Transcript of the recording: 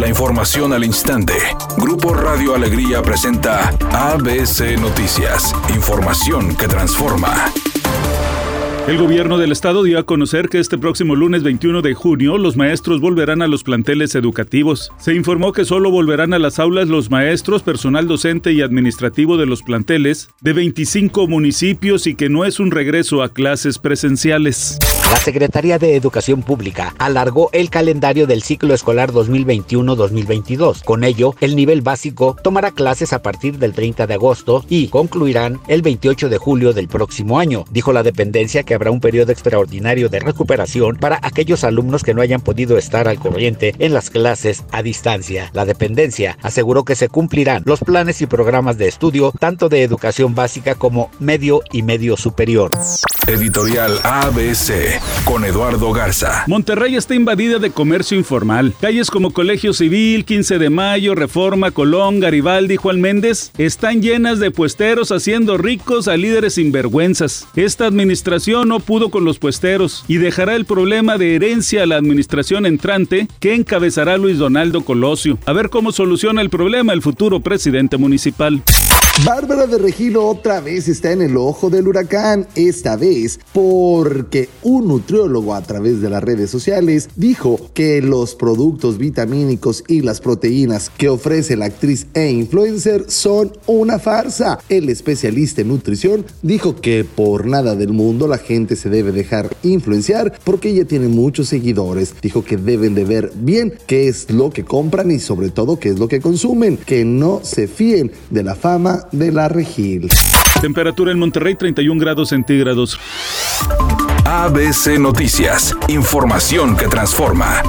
La información al instante. Grupo Radio Alegría presenta ABC Noticias. Información que transforma. El gobierno del estado dio a conocer que este próximo lunes 21 de junio los maestros volverán a los planteles educativos. Se informó que solo volverán a las aulas los maestros, personal docente y administrativo de los planteles de 25 municipios y que no es un regreso a clases presenciales. La Secretaría de Educación Pública alargó el calendario del ciclo escolar 2021-2022. Con ello, el nivel básico tomará clases a partir del 30 de agosto y concluirán el 28 de julio del próximo año. Dijo la dependencia que habrá un periodo extraordinario de recuperación para aquellos alumnos que no hayan podido estar al corriente en las clases a distancia. La dependencia aseguró que se cumplirán los planes y programas de estudio tanto de educación básica como medio y medio superior. Editorial ABC con Eduardo Garza. Monterrey está invadida de comercio informal. Calles como Colegio Civil, 15 de Mayo, Reforma, Colón, Garibaldi, Juan Méndez están llenas de puesteros haciendo ricos a líderes sinvergüenzas. Esta administración no pudo con los puesteros y dejará el problema de herencia a la administración entrante que encabezará Luis Donaldo Colosio. A ver cómo soluciona el problema el futuro presidente municipal. Bárbara de Regilo otra vez está en el ojo del huracán, esta vez porque un nutriólogo a través de las redes sociales dijo que los productos vitamínicos y las proteínas que ofrece la actriz e influencer son una farsa. El especialista en nutrición dijo que por nada del mundo la gente se debe dejar influenciar porque ella tiene muchos seguidores. Dijo que deben de ver bien qué es lo que compran y sobre todo qué es lo que consumen, que no se fíen de la fama de la Regil. Temperatura en Monterrey 31 grados centígrados. ABC Noticias, información que transforma.